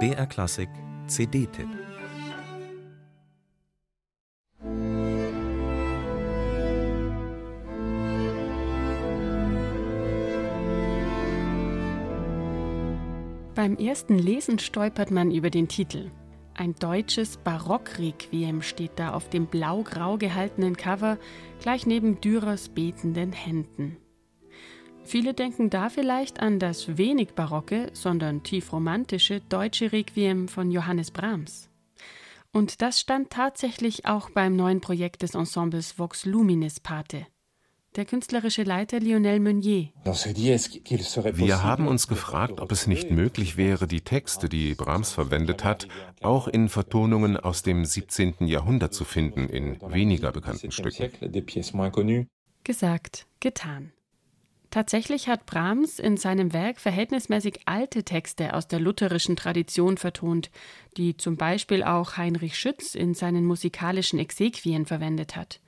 BR Klassik CD-Tipp Beim ersten Lesen stolpert man über den Titel. Ein deutsches Barockrequiem steht da auf dem blau-grau gehaltenen Cover, gleich neben Dürers betenden Händen. Viele denken da vielleicht an das wenig barocke, sondern tief romantische deutsche Requiem von Johannes Brahms. Und das stand tatsächlich auch beim neuen Projekt des Ensembles Vox Luminis Pate der künstlerische Leiter Lionel Meunier. Wir haben uns gefragt, ob es nicht möglich wäre, die Texte, die Brahms verwendet hat, auch in Vertonungen aus dem 17. Jahrhundert zu finden, in weniger bekannten Stücken. Gesagt, getan. Tatsächlich hat Brahms in seinem Werk verhältnismäßig alte Texte aus der lutherischen Tradition vertont, die zum Beispiel auch Heinrich Schütz in seinen musikalischen Exequien verwendet hat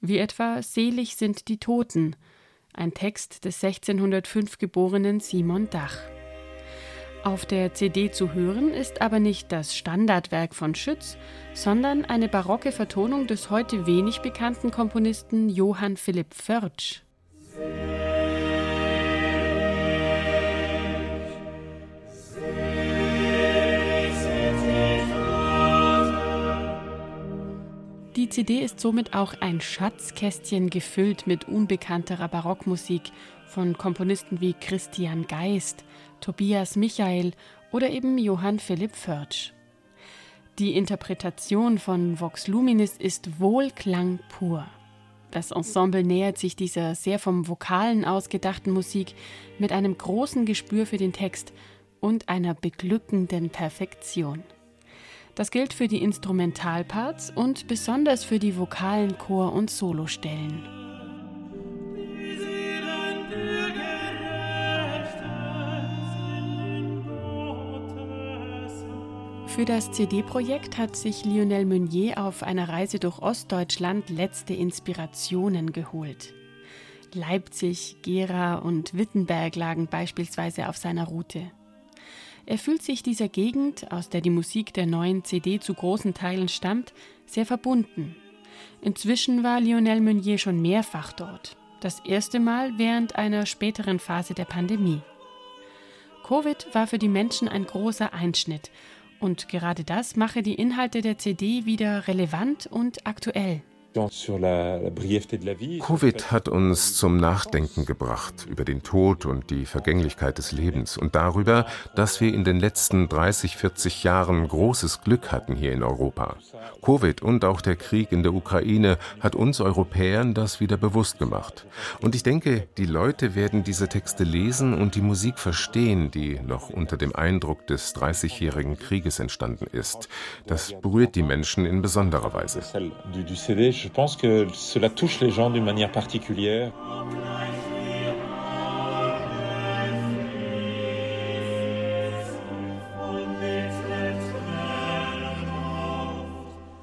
wie etwa Selig sind die Toten, ein Text des 1605 geborenen Simon Dach. Auf der CD zu hören ist aber nicht das Standardwerk von Schütz, sondern eine barocke Vertonung des heute wenig bekannten Komponisten Johann Philipp Förtsch. Die CD ist somit auch ein Schatzkästchen gefüllt mit unbekannterer Barockmusik von Komponisten wie Christian Geist, Tobias Michael oder eben Johann Philipp Förtsch. Die Interpretation von Vox Luminis ist Wohlklang pur. Das Ensemble nähert sich dieser sehr vom Vokalen ausgedachten Musik mit einem großen Gespür für den Text und einer beglückenden Perfektion. Das gilt für die Instrumentalparts und besonders für die vokalen Chor- und Solostellen. Für das CD-Projekt hat sich Lionel Meunier auf einer Reise durch Ostdeutschland letzte Inspirationen geholt. Leipzig, Gera und Wittenberg lagen beispielsweise auf seiner Route. Er fühlt sich dieser Gegend, aus der die Musik der neuen CD zu großen Teilen stammt, sehr verbunden. Inzwischen war Lionel Meunier schon mehrfach dort. Das erste Mal während einer späteren Phase der Pandemie. Covid war für die Menschen ein großer Einschnitt und gerade das mache die Inhalte der CD wieder relevant und aktuell. Covid hat uns zum Nachdenken gebracht über den Tod und die Vergänglichkeit des Lebens und darüber, dass wir in den letzten 30, 40 Jahren großes Glück hatten hier in Europa. Covid und auch der Krieg in der Ukraine hat uns Europäern das wieder bewusst gemacht. Und ich denke, die Leute werden diese Texte lesen und die Musik verstehen, die noch unter dem Eindruck des 30-jährigen Krieges entstanden ist. Das berührt die Menschen in besonderer Weise je pense que cela touche les gens d'une manière particulière.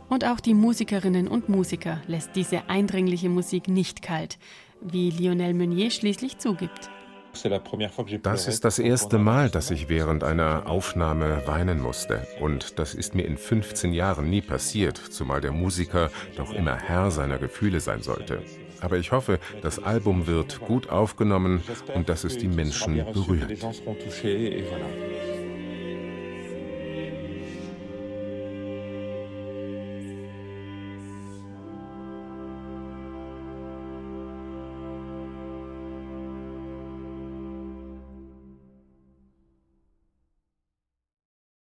Und auch die Musikerinnen und Musiker lässt diese eindringliche Musik nicht kalt, wie Lionel Meunier schließlich zugibt. Das ist das erste Mal, dass ich während einer Aufnahme weinen musste. Und das ist mir in 15 Jahren nie passiert, zumal der Musiker doch immer Herr seiner Gefühle sein sollte. Aber ich hoffe, das Album wird gut aufgenommen und dass es die Menschen berührt.